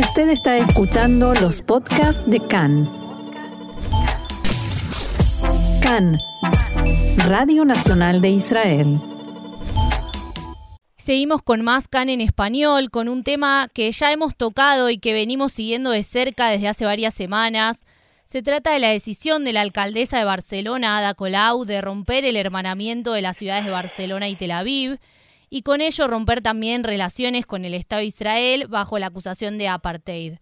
Usted está escuchando los podcasts de CAN. CAN, Radio Nacional de Israel. Seguimos con más CAN en español, con un tema que ya hemos tocado y que venimos siguiendo de cerca desde hace varias semanas. Se trata de la decisión de la alcaldesa de Barcelona, Ada Colau, de romper el hermanamiento de las ciudades de Barcelona y Tel Aviv y con ello romper también relaciones con el Estado de Israel bajo la acusación de apartheid.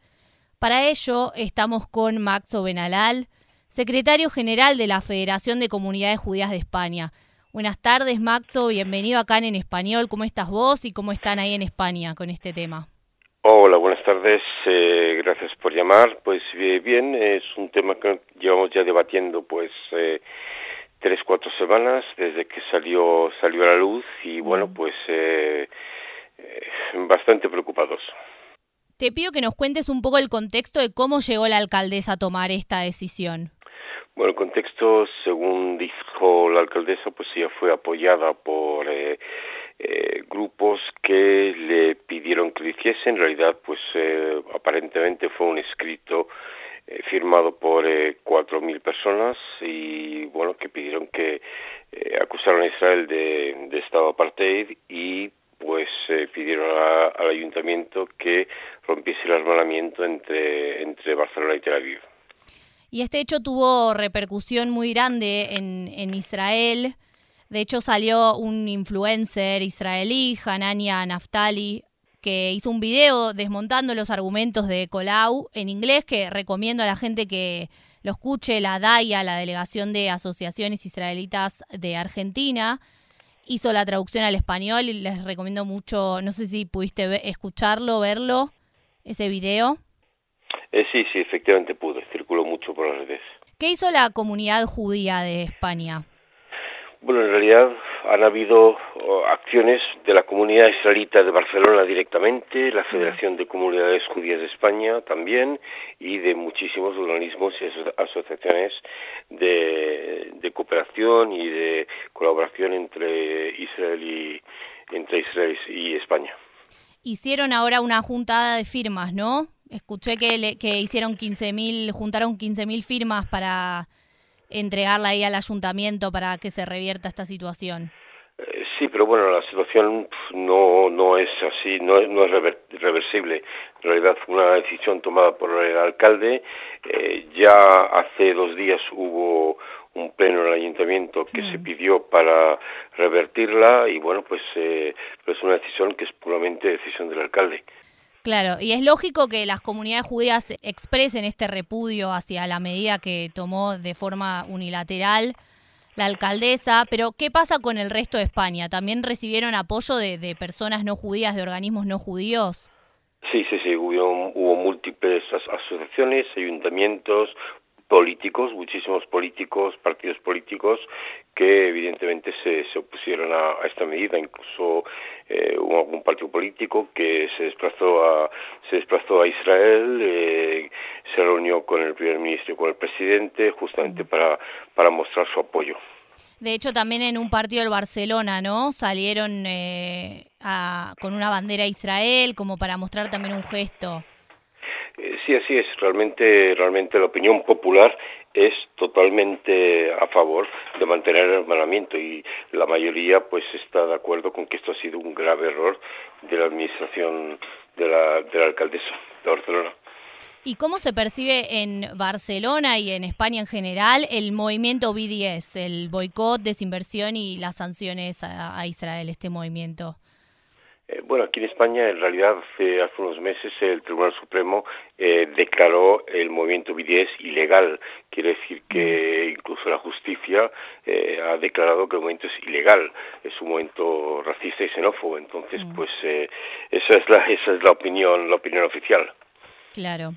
Para ello estamos con Maxo Benalal, secretario general de la Federación de Comunidades Judías de España. Buenas tardes, Maxo, bienvenido acá en Español. ¿Cómo estás vos y cómo están ahí en España con este tema? Hola, buenas tardes. Eh, gracias por llamar. Pues eh, bien, es un tema que llevamos ya debatiendo pues eh, tres, cuatro semanas desde que salió, salió a la luz y bueno, pues eh, eh, bastante preocupados. Te pido que nos cuentes un poco el contexto de cómo llegó la alcaldesa a tomar esta decisión. Bueno, el contexto, según dijo la alcaldesa, pues ella fue apoyada por eh, eh, grupos que le pidieron que lo hiciese. En realidad, pues eh, aparentemente fue un escrito eh, firmado por eh, cuatro mil personas y bueno que pidieron que eh, acusaron a Israel de, estado apartheid y pues pidieron al ayuntamiento que rompiese el hermanamiento entre entre Barcelona y Tel Aviv. Y este hecho tuvo repercusión muy grande en, en Israel. De hecho, salió un influencer israelí, Hanania Naftali, que hizo un video desmontando los argumentos de Colau en inglés, que recomiendo a la gente que lo escuche, la DAIA, la Delegación de Asociaciones Israelitas de Argentina, hizo la traducción al español y les recomiendo mucho, no sé si pudiste escucharlo, verlo, ese video. Eh, sí, sí, efectivamente pude, circuló mucho por las redes. ¿Qué hizo la comunidad judía de España? Bueno, en realidad han habido acciones de la comunidad israelita de Barcelona directamente, la Federación de Comunidades Judías de España también y de muchísimos organismos y asociaciones de, de cooperación y de colaboración entre Israel y entre Israel y España. Hicieron ahora una juntada de firmas, ¿no? Escuché que, que hicieron 15.000, juntaron 15.000 firmas para entregarla ahí al ayuntamiento para que se revierta esta situación. Eh, sí, pero bueno, la situación no, no es así, no, no es reversible. En realidad fue una decisión tomada por el alcalde. Eh, ya hace dos días hubo un pleno en el ayuntamiento que se mm. pidió para revertirla y bueno, pues eh, es una decisión que es puramente decisión del alcalde. Claro, y es lógico que las comunidades judías expresen este repudio hacia la medida que tomó de forma unilateral la alcaldesa, pero ¿qué pasa con el resto de España? ¿También recibieron apoyo de, personas no judías, de organismos no judíos? Sí, sí, sí, hubo, hubo múltiples asociaciones, ayuntamientos, políticos, muchísimos políticos, partidos políticos que evidentemente se, se opusieron a, esta medida. Incluso eh, hubo algún partido político que se desplazó a se desplazó a Israel, eh, se reunió con el primer ministro y con el presidente justamente para para mostrar su apoyo. De hecho, también en un partido del Barcelona, ¿no? Salieron eh, a, con una bandera Israel como para mostrar también un gesto. Sí, así es. Realmente, realmente la opinión popular es totalmente a favor de mantener el hermanamiento y la mayoría pues está de acuerdo con que esto ha sido un grave error de la administración de la, de la alcaldesa de Barcelona. ¿Y cómo se percibe en Barcelona y en España en general el movimiento BDS, el boicot, desinversión y las sanciones a Israel, este movimiento? Eh, bueno, aquí en España, en realidad, hace, hace unos meses el Tribunal Supremo eh, declaró el movimiento BDS ilegal. Quiere decir que mm. incluso la justicia eh, ha declarado que el movimiento es ilegal. Es un movimiento racista y xenófobo. Entonces, mm. pues esa es la esa es la opinión la opinión oficial. Claro.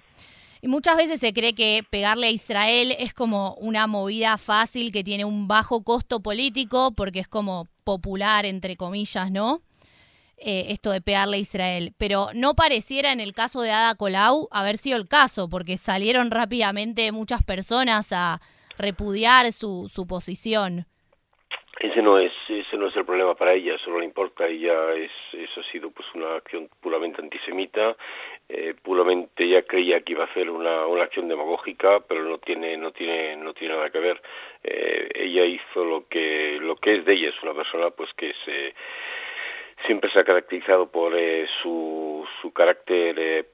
Y muchas veces se cree que pegarle a Israel es como una movida fácil que tiene un bajo costo político porque es como popular, entre comillas, ¿no? Eh, esto de pegarle a Israel, pero no pareciera en el caso de Ada Colau haber sido el caso, porque salieron rápidamente muchas personas a repudiar su, su posición. Ese no es ese no es el problema para ella, eso no le importa, ella es eso ha sido pues una acción puramente antisemita, eh, puramente ya creía que iba a hacer una, una acción demagógica, pero no tiene no tiene no tiene nada que ver. Eh, ella hizo lo que lo que es de ella, es una persona pues que se siempre se ha caracterizado por eh, su, su carácter eh,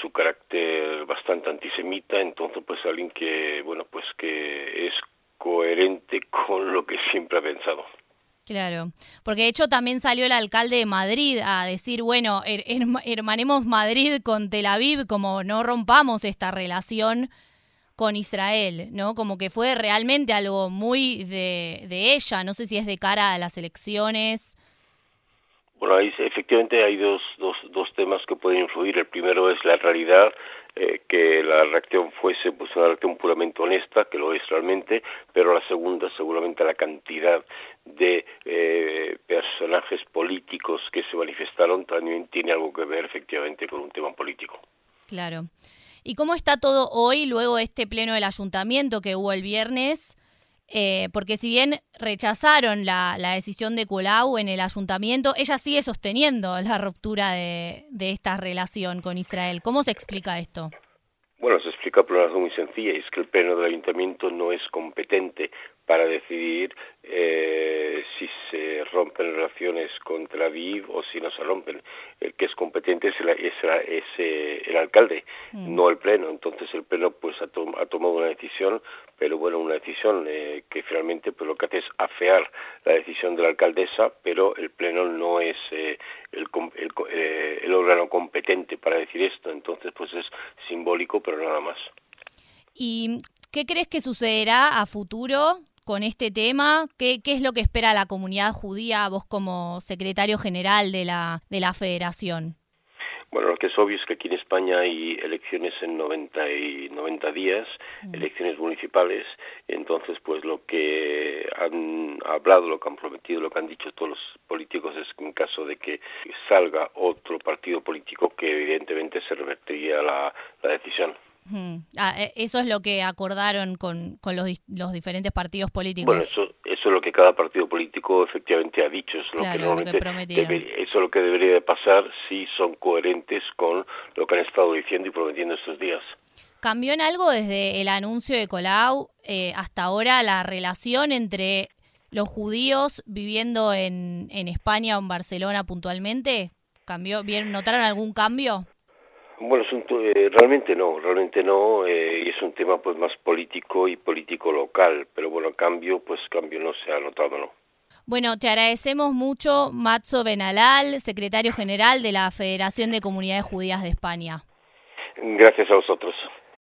su carácter bastante antisemita, entonces pues alguien que bueno pues que es coherente con lo que siempre ha pensado. Claro, porque de hecho también salió el alcalde de Madrid a decir, bueno, hermanemos Madrid con Tel Aviv, como no rompamos esta relación con Israel, ¿no? Como que fue realmente algo muy de, de ella, no sé si es de cara a las elecciones. Bueno, ahí efectivamente hay dos, dos, dos temas que pueden influir. El primero es la realidad eh, que la reacción fuese pues una reacción puramente honesta, que lo es realmente, pero la segunda seguramente la cantidad de eh, personajes políticos que se manifestaron también tiene algo que ver efectivamente con un tema político. Claro. ¿Y cómo está todo hoy, luego este pleno del ayuntamiento que hubo el viernes? Eh, porque si bien rechazaron la, decisión de Colau en el ayuntamiento, ella sigue sosteniendo la ruptura de, de esta relación con Israel. ¿Cómo se explica esto? Explica por una razón muy sencilla, es que el pleno del ayuntamiento no es competente para decidir eh, si se rompen relaciones con Tel Aviv o si no se rompen. El que es competente es el, es, es eh, el alcalde, mm. no el pleno. Entonces el pleno pues ha, tomado una decisión, pero bueno, una decisión eh, que finalmente pues lo que hace es afear la decisión de la alcaldesa, pero el pleno no es el, el, el órgano competente para decir esto. Entonces pues es simbólico, pero nada más. ¿Y qué crees que sucederá a futuro con este tema? ¿Qué, ¿Qué, es lo que espera la comunidad judía, vos como secretario general de la, de la federación? Bueno, lo que es obvio es que aquí en España hay elecciones en 90, y 90 días, mm. elecciones municipales, entonces pues lo que han hablado, lo que han prometido, lo que han dicho todos los políticos es que en caso de que salga otro partido político que evidentemente se revertiría la, la decisión. Ah, e, eso es lo que acordaron con, con los, los, diferentes partidos políticos. Bueno, eso, eso es lo que cada partido político efectivamente ha dicho. Es lo que normalmente eso es lo que debería de pasar si son coherentes con lo que han estado diciendo y prometiendo estos días. ¿Cambió en algo desde el anuncio de Colau eh, hasta ahora la relación entre los judíos viviendo en, en España o en Barcelona puntualmente? ¿Cambió? ¿Notaron algún cambio? Bueno, eh, realmente no, realmente no, eh, y es un tema pues más político y político local, pero bueno, cambio, pues cambio no se ha notado, ¿no? Bueno, te agradecemos mucho, Matzo Benalal, secretario general de la Federación de Comunidades Judías de España. Gracias a vosotros.